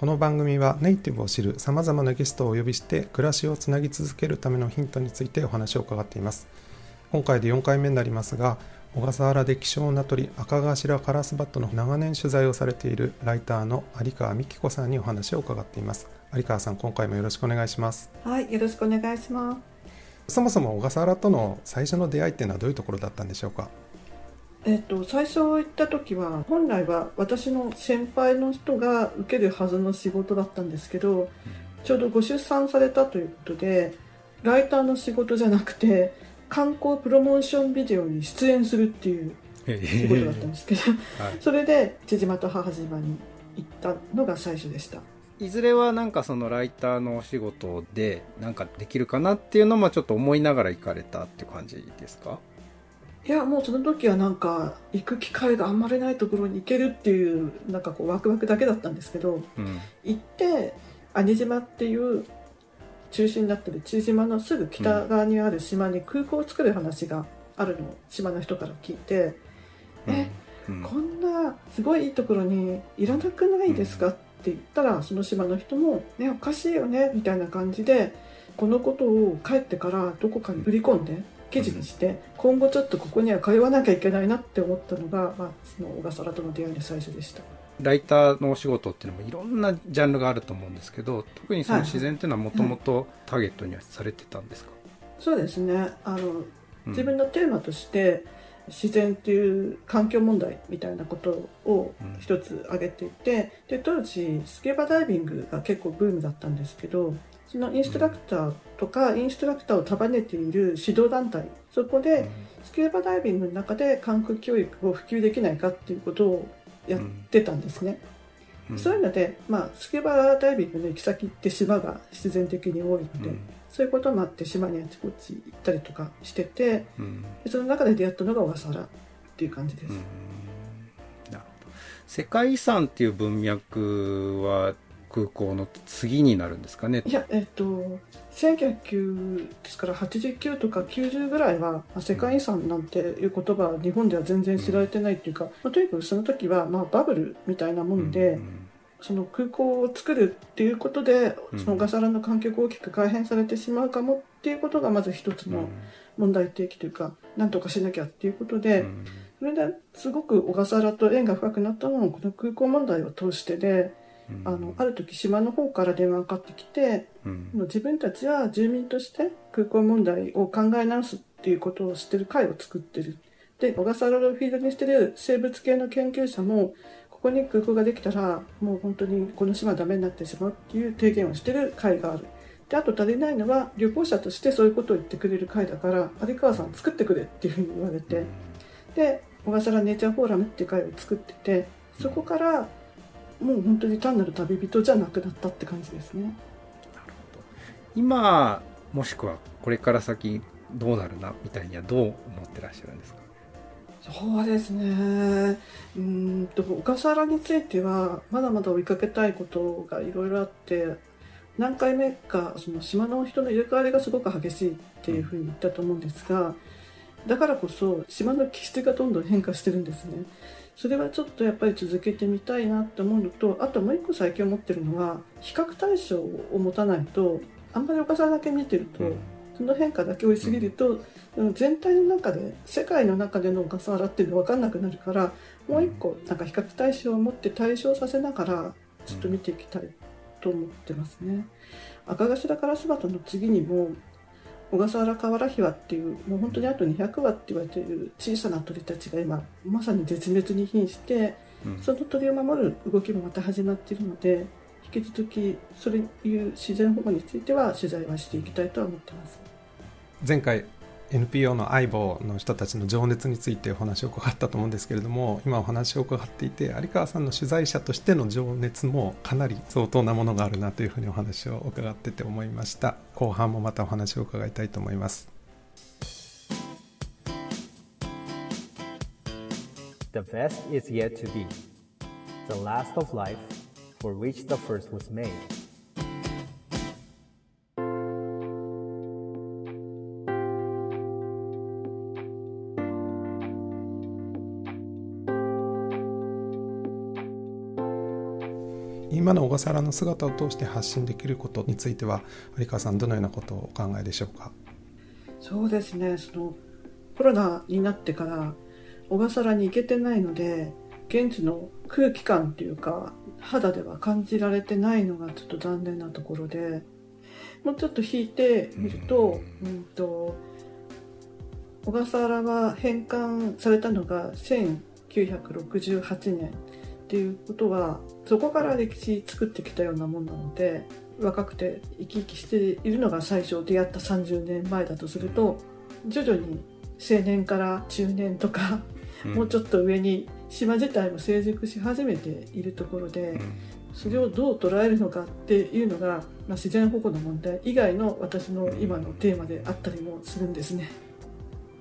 この番組はネイティブを知るさまざまなゲストをお呼びして暮らしをつなぎ続けるためのヒントについてお話を伺っています。今回で4回目になりますが小笠原で希少な鳥赤頭カラスバットの長年取材をされているライターの有川美希子さんにお話を伺っています。有川さん今回もよろしくお願いします。はい、よろしくお願いします。そもそも小笠原との最初の出会いっていうのはどういうところだったんでしょうか？えっと、最初行った時は本来は私の先輩の人が受けるはずの仕事だったんですけど、ちょうどご出産されたということでライターの仕事じゃなくて観光プロモーションビデオに出演するっていう仕事だったんですけど、はい。それで千島と母島に行ったのが最初でした。いずれはなんかそのライターのお仕事でなんかできるかなっていうのもちょっと思いながら行かれたって感じですか？いやもうその時はなんか行く機会があんまりないところに行けるっていうなんかこうワクワクだけだったんですけどうん行って兄島っていう中心になってる父島のすぐ北側にある島に空港を作る話があるのを島の人から聞いて「えうんこんなすごいいいところにいらなくないですか?」って言ったらその島の人も「ねおかしいよね」みたいな感じでこのことを帰ってからどこかに売り込んで記事にして今後ちょっとここには通わなきゃいけないなって思ったのが、まあ、その小笠原との出会いの最初でした。ライターのお仕事っていうのもいろんなジャンルがあると思うんですけど特にそのはい自然っていうのはもともとターゲットにはされてたんですか、そうですね。あのうん。自分のテーマとして自然っていう環境問題みたいなことをうん。一つ挙げていてで当時スキューバダイビングが結構ブームだったんですけどそのインストラクターとかインストラクターを束ねている指導団体そこでスキューバダイビングの中で環境教育を普及できないかっていうことをやってたんですね。うん。そういうので、まあ、スキューバダイビングの行き先って島が必然的に多いので、うん。そういうこともあって島にあちこち行ったりとかしててうん。でその中で出会ったのが小笠原っていう感じです。うん。なるほど。世界遺産っていう文脈は空港の次になるんですかね。いや、えっと、1909ですから89とか90ぐらいは、まあ世界遺産なんていう言葉は日本では全然知られてないっていうか、まあ、とにかくその時はまあバブルみたいなもんで、うんその空港を作るっていうことでうん。その小笠原の環境が大きく改変されてしまうかもっていうことがまず一つうん。の問題提起というか、なんとかしなきゃっていうことで、うん。それですごく小笠原と縁が深くなったのもこの空港問題を通してで、うんあのある時島の方から電話がかかってきて、うん自分たちは住民として空港問題を考え直すっていうことをしてる会を作ってる。で、小笠原をフィールドにしてる生物系の研究者も、ここに空港ができたら、もう本当にこの島はダメになってしまうっていう提言をしてる会がある。で、あと足りないのは、旅行者としてそういうことを言ってくれる会だから、有川さん作ってくれっていうふうに言われて、で、小笠原ネイチャーフォーラムっていう会を作ってて、そこから、もう本当に単なる旅人じゃなくなったって感じですね。今もしくはこれから先どうなるなみたいにはどう思ってらっしゃるんですか？そうですね。うーんと小笠原についてはまだまだ追いかけたいことがいろいろあって何回目かその島の人の入れ替わりがすごく激しいっていうふうに言ったと思うんですがだからこそ島の気質がどんどん変化してるんですね。それはちょっとやっぱり続けてみたいなって思うのとあともう一個最近思ってるのは比較対象を持たないとあんまり小笠原だけ見てると、その変化だけ追いすぎると、うん全体の中で世界の中での小笠原っていうの分かんなくなるからもう一個なんか比較対象を持って対象させながらちょっと見ていきたいと思ってますね。赤頭カラスバトの次にも小笠原カワラヒワっていうもう本当にあと200羽って言われている小さな鳥たちが今まさに絶滅に瀕してうんその鳥を守る動きもまた始まっているので引き続きそれいう自然保護については取材はしていきたいとは思ってます。前回 NPO の相棒の人たちの情熱についてお話を伺ったと思うんですけれども今お話を伺っていて有川さんの取材者としての情熱もかなり相当なものがあるなというふうにお話を伺ってて思いました後半もまたお話を伺いたいと思います。The best is yet to be, the last of life for which the first was made. の小笠原の姿を通して発信できることについては有川さんどのようなことをお考えでしょうか？そうですね。そのコロナになってから小笠原に行けてないので現地の空気感っていうか肌では感じられてないのがちょっと残念なところでもうちょっと引いてみると,、うん、と小笠原は返還されたのが1968年っていうことはそこから歴史作ってきたようなもんなので若くて生き生きしているのが最初出会った30年前だとすると徐々に青年から中年とか、もうちょっと上に島自体も成熟し始めているところで、それをどう捉えるのかっていうのが、まあ、自然保護の問題以外の私の今のテーマであったりもするんですね。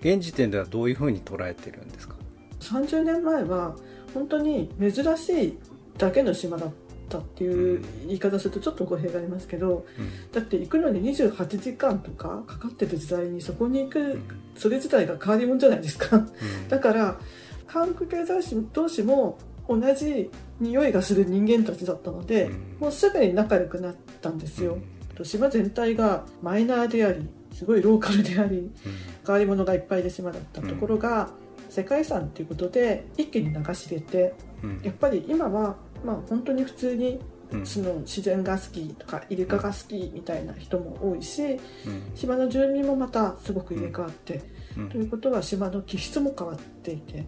現時点ではどういうふうに捉えてるんですか？30年前は本当に珍しいだけの島だったっていう言い方するとちょっと語弊がありますけど、うん。だって行くのに28時間とかかかってる時代にそこに行くそれ自体が変わり者じゃないですか。うん。だから韓国経済誌同士も同じ匂いがする人間たちだったので、うん。もうすぐに仲良くなったんですよ、島全体がマイナーでありすごいローカルであり変わり者がいっぱいで島だったところが、世界遺産っていうことで一気に流し入れてうん。やっぱり今はまあ本当に普通にうん。その自然が好きとかイルカが好きみたいな人も多いしうん。島の住民もまたすごく入れ替わって、うん。ということは島の気質も変わっていてっ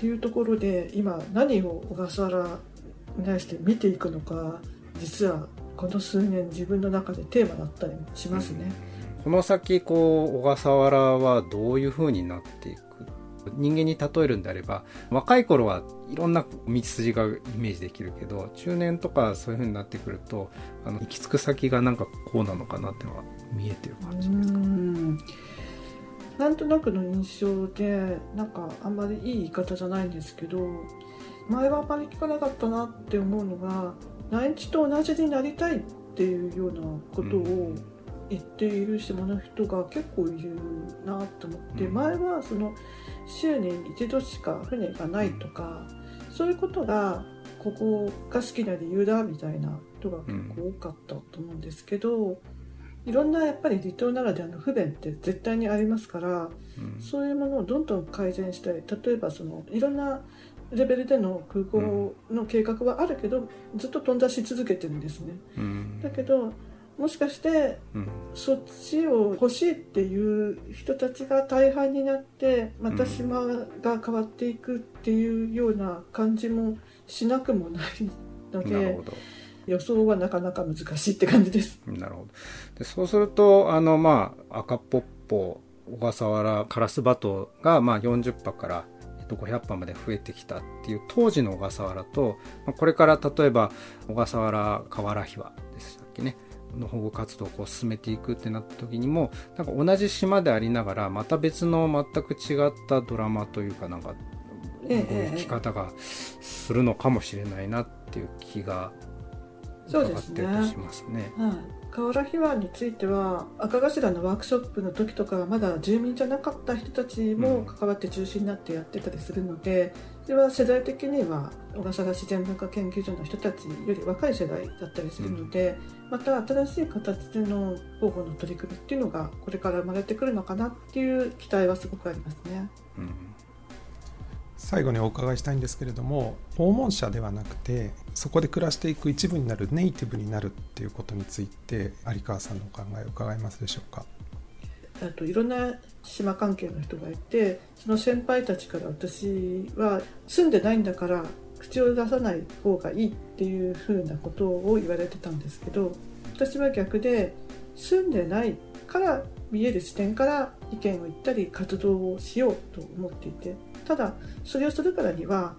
ていうところで今何を小笠原に対して見ていくのか実はこの数年自分の中でテーマだったりもしますね。この先こう小笠原はどういうふうになっていく人間に例えるんであれば若い頃はいろんな道筋がイメージできるけど中年とかそういうふうになってくるとあの行き着く先がなんかこうなのかなってのが見えてる感じですか？うん。なんとなくの印象でなんかあんまりいい言い方じゃないんですけど前はあまり聞かなかったなって思うのが内地と同じになりたいっていうようなことを言っている島の人が結構いるなと思って、うん。前はその週に一度しか船がないとかそういうことがここが好きな理由だみたいな人が結構多かったと思うんですけど、いろんなやっぱり離島ならではの不便って絶対にありますからうん。そういうものをどんどん改善したい例えばそのいろんなレベルでの空港の計画はあるけど、ずっと飛んだし続けてるんですね。うん。だけどもしかしてうん。そっちを欲しいっていう人たちが大半になってまた島が変わっていくっていうような感じもしなくもないのでなるほど。予想はなかなか難しいって感じです。なるほど。でそうするとあのまあ赤ポッポ小笠原カラスバトがまあ40羽からえっと500羽まで増えてきたっていう当時の小笠原と、まあこれから例えば小笠原カワラヒワでしたっけねの保護活動をこう進めていくってなった時にもなんか同じ島でありながらまた別の全く違ったドラマというかなんかええ動き方がするのかもしれないなっていう気が伺ってるとしますね。はい、河原秘話については赤頭のワークショップの時とかはまだ住民じゃなかった人たちも関わって中心になってやってたりするのでそれは世代的には小笠原自然文化研究所の人たちより若い世代だったりするので、また新しい形での保護の取り組みっていうのがこれから生まれてくるのかなっていう期待はすごくありますね。うん。最後にお伺いしたいんですけれども訪問者ではなくてそこで暮らしていく一部になるネイティブになるっていうことについて有川さんのお考えを伺えますでしょうか？あといろんな島関係の人がいてその先輩たちから私は住んでないんだから口を出さない方がいいっていうふうなことを言われてたんですけど私は逆で住んでないから見える視点から意見を言ったり活動をしようと思っていてただそれをするからには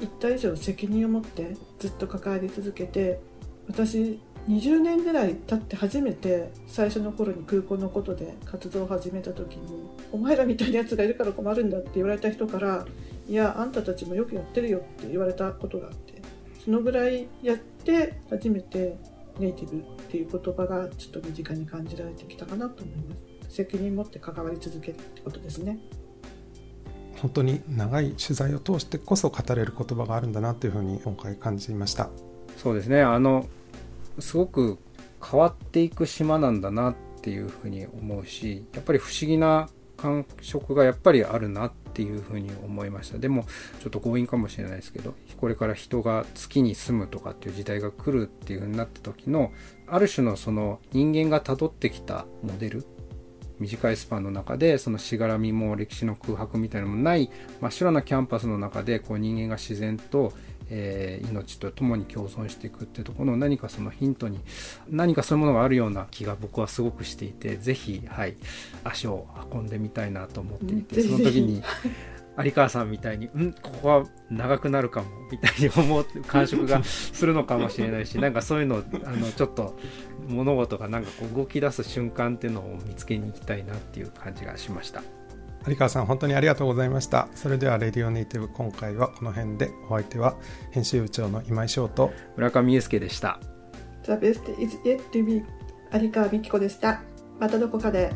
一体以上責任を持ってずっと関わり続けて私20年ぐらい経って初めて最初の頃に空港のことで活動を始めた時に「お前らみたいなやつがいるから困るんだ」って言われた人からいやあんたたちもよくやってるよって言われたことがあってそのぐらいやって初めてネイティブっていう言葉がちょっと身近に感じられてきたかなと思います。責任持って関わり続けるってことですね。本当に長い取材を通してこそ語れる言葉があるんだなというふうに今回感じました。そうですね。あのすごく変わっていく島なんだなっていうふうに思うしやっぱり不思議な感触がやっぱりあるなっていうふうに思いました。でもちょっと強引かもしれないですけどこれから人が月に住むとかっていう時代が来るっていうふうになった時のある種のその人間がたどってきたモデル短いスパンの中でそのしがらみも歴史の空白みたいなのもない真っ白なキャンパスの中でこう人間が自然とえー、命と共に共存していくっていうところの何かそのヒントに何かそういうものがあるような気が僕はすごくしていてぜひ、はい、足を運んでみたいなと思っていて、その時に有川さんみたいに「んここは長くなるかも」みたいに思う感触がするのかもしれないしなんかそういうのあのちょっと物事がなんかこう動き出す瞬間っていうのを見つけに行きたいなっていう感じがしました。有川さん本当にありがとうございました。それではレディオネイティブ今回はこの辺でお相手は編集部長の今井翔と村上裕介でした。The best is yet to be 有川美希子でした。またどこかで